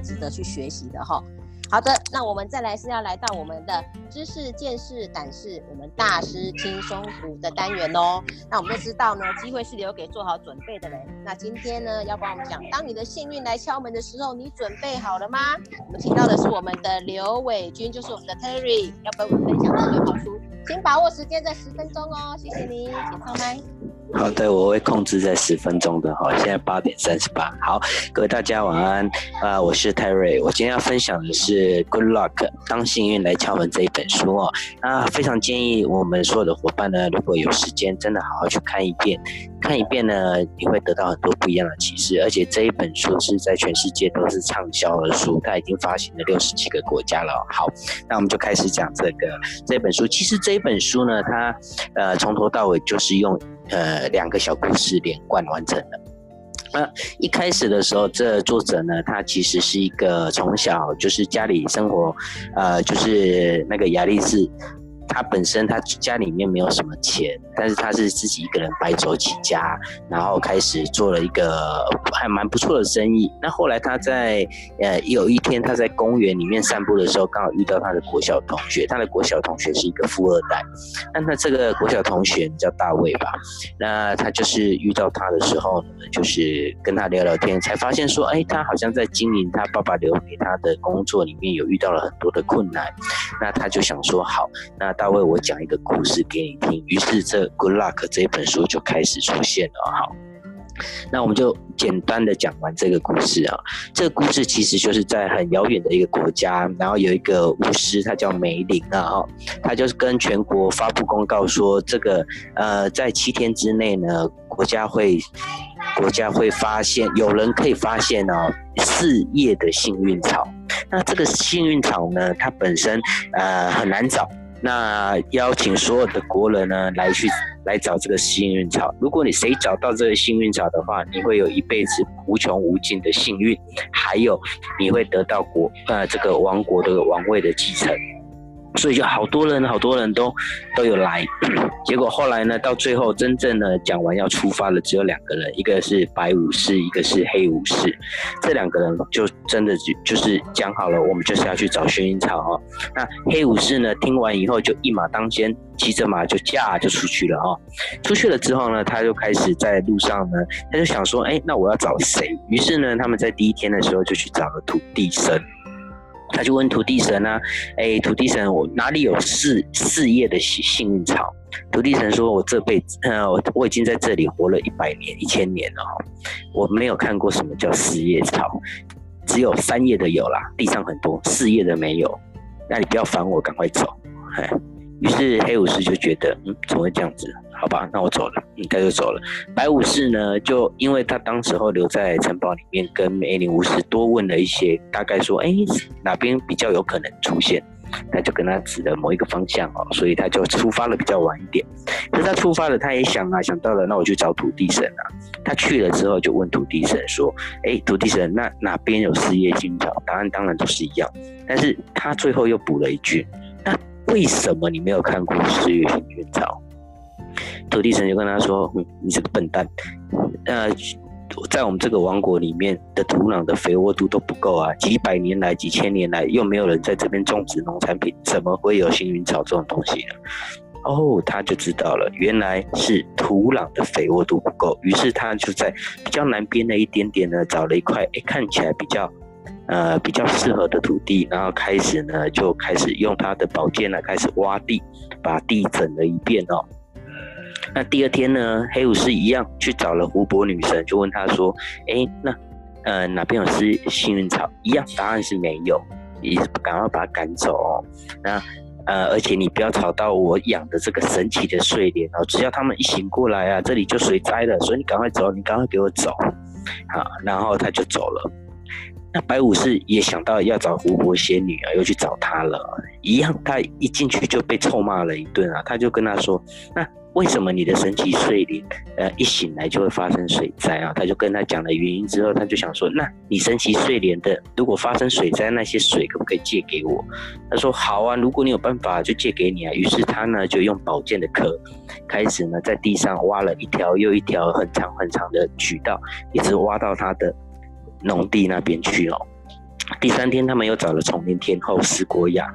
值得去学习的哈。好的，那我们再来是要来到我们的知识、见识、胆识，我们大师轻松读的单元哦。那我们都知道呢，机会是留给做好准备的人。那今天呢，要帮我们讲，当你的幸运来敲门的时候，你准备好了吗？我们请到的是我们的刘伟军，就是我们的 Terry，要跟我们分享这本好书。请把握时间在十分钟哦，谢谢你，请上麦。好的，我会控制在十分钟的哈。现在八点三十八，好，各位大家晚安啊、我是泰瑞，我今天要分享的是《Good Luck》，当幸运来敲门这一本书哦。那非常建议我们所有的伙伴呢，如果有时间，真的好好去看一遍，看一遍呢，你会得到很多不一样的启示。而且这一本书是在全世界都是畅销的书，它已经发行了六十几个国家了。好，那我们就开始讲这个这本书。其实这一本书呢，它呃从头到尾就是用。呃，两个小故事连贯完成的。那一开始的时候，这作者呢，他其实是一个从小就是家里生活，呃，就是那个亚力士。他本身他家里面没有什么钱，但是他是自己一个人白手起家，然后开始做了一个还蛮不错的生意。那后来他在呃有一天他在公园里面散步的时候，刚好遇到他的国小同学。他的国小同学是一个富二代，那他这个国小同学叫大卫吧。那他就是遇到他的时候呢，就是跟他聊聊天，才发现说，哎，他好像在经营他爸爸留给他的工作里面有遇到了很多的困难。那他就想说，好，那。大卫，我讲一个故事给你听。于是，这《Good Luck》这本书就开始出现了。好，那我们就简单的讲完这个故事啊。这个故事其实就是在很遥远的一个国家，然后有一个巫师，他叫梅林啊。哈，他就是跟全国发布公告说，这个呃，在七天之内呢，国家会国家会发现有人可以发现哦，四叶的幸运草。那这个幸运草呢，它本身呃很难找。那邀请所有的国人呢，来去来找这个幸运草。如果你谁找到这个幸运草的话，你会有一辈子无穷无尽的幸运，还有你会得到国呃这个王国的王位的继承。所以就好多人，好多人都都有来，结果后来呢，到最后真正呢讲完要出发的只有两个人，一个是白武士，一个是黑武士。这两个人就真的就就是讲好了，我们就是要去找薰衣草哦。那黑武士呢，听完以后就一马当先，骑着马就驾就出去了哦。出去了之后呢，他就开始在路上呢，他就想说，哎，那我要找谁？于是呢，他们在第一天的时候就去找了土地神。他就问土地神啊，哎，土地神，我哪里有四四叶的幸幸运草？土地神说，我这辈子，呃，我已经在这里活了一百年、一千年了，我没有看过什么叫四叶草，只有三叶的有啦，地上很多，四叶的没有。那你不要烦我，赶快走。嘿，于是黑武士就觉得，嗯，怎么会这样子？好吧，那我走了，应该就走了。白武士呢，就因为他当时候留在城堡里面，跟梅林巫师多问了一些，大概说，哎、哪边比较有可能出现，他就跟他指了某一个方向哦，所以他就出发了比较晚一点。可是他出发了，他也想啊，想到了，那我去找土地神啊。他去了之后，就问土地神说，哎、土地神，那哪边有四叶幸运草？答案当然都是一样，但是他最后又补了一句，那为什么你没有看过四叶幸运草？土地神就跟他说：“嗯，你这个笨蛋，呃，在我们这个王国里面的土壤的肥沃度都不够啊，几百年来、几千年来又没有人在这边种植农产品，怎么会有幸运草这种东西呢？”哦，他就知道了，原来是土壤的肥沃度不够，于是他就在比较南边的一点点呢，找了一块，诶，看起来比较，呃，比较适合的土地，然后开始呢，就开始用他的宝剑呢，开始挖地，把地整了一遍哦。那第二天呢，黑武士一样去找了湖泊女神，就问她说：“哎，那呃哪边有是幸运草？”一样，答案是没有，你赶快把它赶走哦。那呃，而且你不要吵到我养的这个神奇的睡莲哦，只要他们一醒过来啊，这里就水灾了，所以你赶快走，你赶快给我走。好，然后他就走了。那白武士也想到要找湖泊仙女啊，又去找她了，一样，他一进去就被臭骂了一顿啊，他就跟他说：“那。”为什么你的神奇睡莲，呃，一醒来就会发生水灾啊？他就跟他讲了原因之后，他就想说，那你神奇睡莲的，如果发生水灾，那些水可不可以借给我？他说好啊，如果你有办法，就借给你啊。于是他呢，就用宝剑的壳，开始呢，在地上挖了一条又一条很长很长的渠道，一直挖到他的农地那边去哦。第三天，他们又找了丛林天后斯国雅，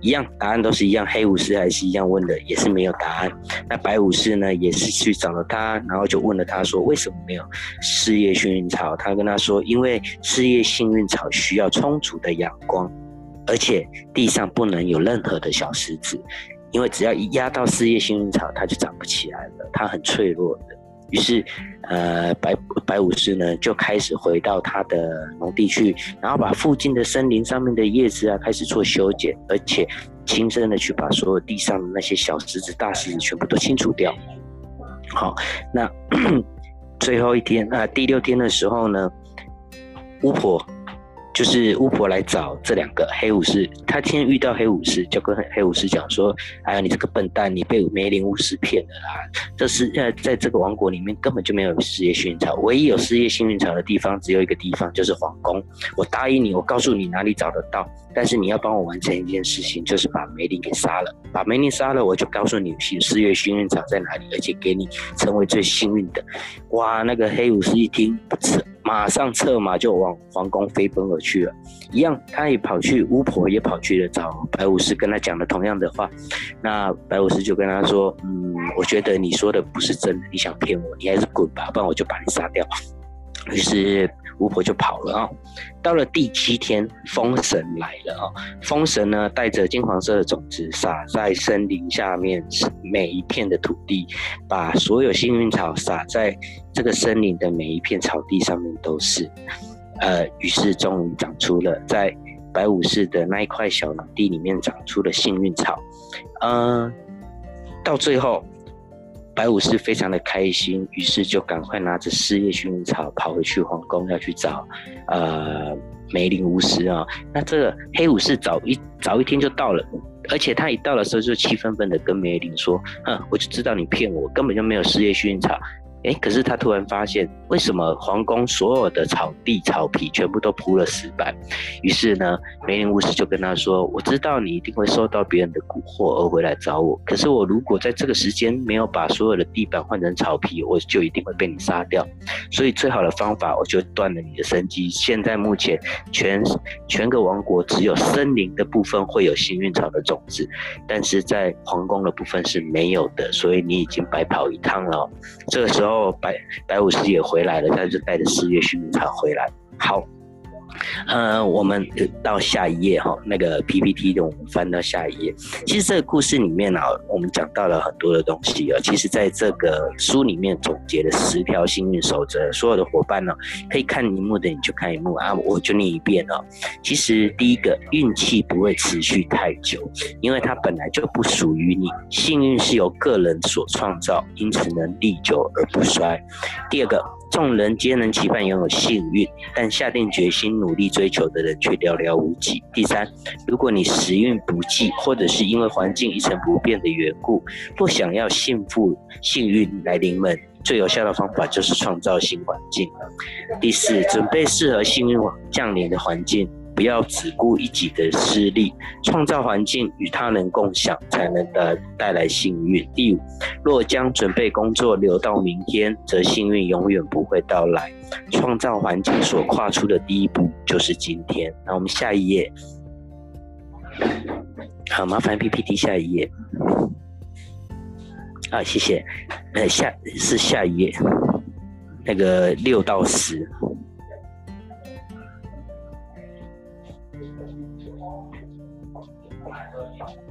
一样答案都是一样，黑武士还是一样问的，也是没有答案。那白武士呢，也是去找了他，然后就问了他说，为什么没有四叶幸运草？他跟他说，因为四叶幸运草需要充足的阳光，而且地上不能有任何的小石子，因为只要一压到四叶幸运草，它就长不起来了，它很脆弱的。于是，呃，白白武士呢就开始回到他的农地去，然后把附近的森林上面的叶子啊开始做修剪，而且亲身的去把所有地上的那些小石子、大石子全部都清除掉。好，那 最后一天那，第六天的时候呢，巫婆。就是巫婆来找这两个黑武士，他今天遇到黑武士，就跟黑武士讲说：“哎呀，你这个笨蛋，你被梅林巫师骗了啦！这是呃，在这个王国里面根本就没有四叶幸运草，唯一有四叶幸运草的地方只有一个地方，就是皇宫。我答应你，我告诉你哪里找得到，但是你要帮我完成一件事情，就是把梅林给杀了。把梅林杀了，我就告诉你四叶幸运草在哪里，而且给你成为最幸运的。”哇，那个黑武士一听不吃。马上策马就往皇宫飞奔而去了，一样，他也跑去，巫婆也跑去了找白武士，跟他讲了同样的话。那白武士就跟他说：“嗯，我觉得你说的不是真的，你想骗我，你还是滚吧，不然我就把你杀掉。”于是巫婆就跑了啊。到了第七天，风神来了啊！风神呢，带着金黄色的种子撒在森林下面每一片的土地，把所有幸运草撒在这个森林的每一片草地上面都是。呃，于是终于长出了在白武士的那一块小农地里面长出了幸运草。嗯、到最后。白武士非常的开心，于是就赶快拿着四叶薰衣草跑回去皇宫，要去找呃梅林巫师啊。那这个黑武士早一早一天就到了，而且他一到的时候就气愤愤的跟梅林说：“哼，我就知道你骗我，根本就没有四叶薰衣草。”哎，可是他突然发现，为什么皇宫所有的草地草皮全部都铺了石板？于是呢，梅林巫师就跟他说：“我知道你一定会受到别人的蛊惑而回来找我，可是我如果在这个时间没有把所有的地板换成草皮，我就一定会被你杀掉。所以最好的方法，我就断了你的生机。现在目前全全个王国只有森林的部分会有幸运草的种子，但是在皇宫的部分是没有的，所以你已经白跑一趟了。这个时候。”然后白白武士也回来了，他就带着四叶幸运草回来。好，呃，我们到下一页哈，那个 PPT 的我们翻到下一页。其实这个故事里面呢，我们讲到了很多的东西啊。其实在这个书里面总结了十条幸运守则，所有的伙伴呢，可以看一幕的你就看一幕啊，我就念一遍哦。其实第一个，运气不会持续太久，因为它本来就不属于你。幸运是由个人所创造，因此能历久而不衰。第二个。众人皆能期盼拥有幸运，但下定决心努力追求的人却寥寥无几。第三，如果你时运不济，或者是因为环境一成不变的缘故，不想要幸福幸运来临门，最有效的方法就是创造新环境。第四，准备适合幸运降临的环境。不要只顾一己的私利，创造环境与他人共享，才能带带来幸运。第五，若将准备工作留到明天，则幸运永远不会到来。创造环境所跨出的第一步就是今天。那我们下一页，好，麻烦 PPT 下一页。啊，谢谢。呃，下是下一页，那个六到十。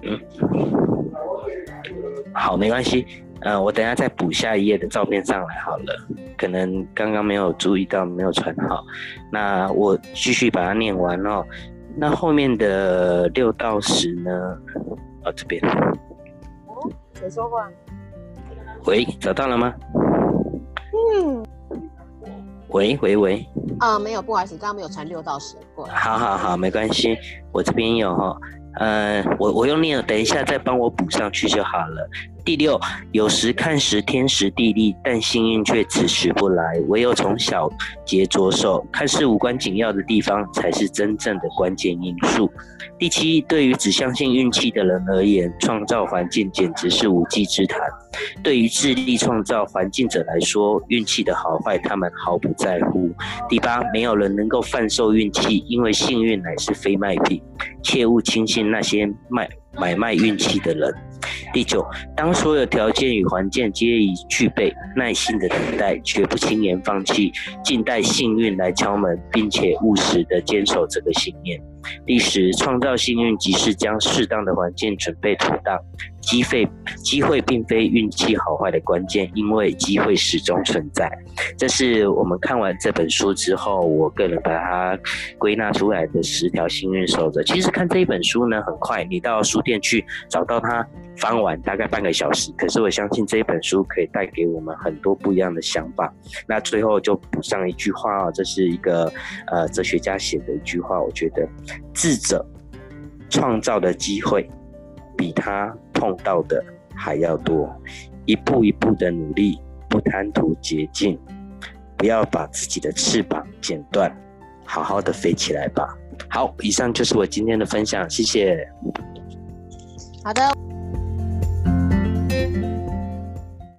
嗯，好，没关系。嗯、呃，我等下再补下一页的照片上来好了。可能刚刚没有注意到，没有传好。那我继续把它念完哦。那后面的六到十呢？哦，这边。哦，谁说话？喂，找到了吗？嗯。喂喂喂。啊、呃，没有，不好意思，刚刚没有传六到十过来。好好好，没关系，我这边有哈。呃，我我用念了，等一下再帮我补上去就好了。第六，有时看时天时地利，但幸运却迟迟不来。唯有从小节着手，看似无关紧要的地方，才是真正的关键因素。第七，对于只相信运气的人而言，创造环境简直是无稽之谈。对于致力创造环境者来说，运气的好坏他们毫不在乎。第八，没有人能够贩售运气，因为幸运乃是非卖品，切勿轻信那些卖买卖运气的人。第九，当所有条件与环境皆已具备，耐心的等待，绝不轻言放弃，静待幸运来敲门，并且务实的坚守这个信念。第十，创造幸运即是将适当的环境准备妥当。机会，机会并非运气好坏的关键，因为机会始终存在。这是我们看完这本书之后，我个人把它归纳出来的十条幸运守则。其实看这一本书呢，很快，你到书店去找到它，翻完大概半个小时。可是我相信这一本书可以带给我们很多不一样的想法。那最后就补上一句话啊，这是一个呃哲学家写的一句话，我觉得智者创造的机会比他碰到的还要多，一步一步的努力，不贪图捷径，不要把自己的翅膀剪断，好好的飞起来吧。好，以上就是我今天的分享，谢谢。好的。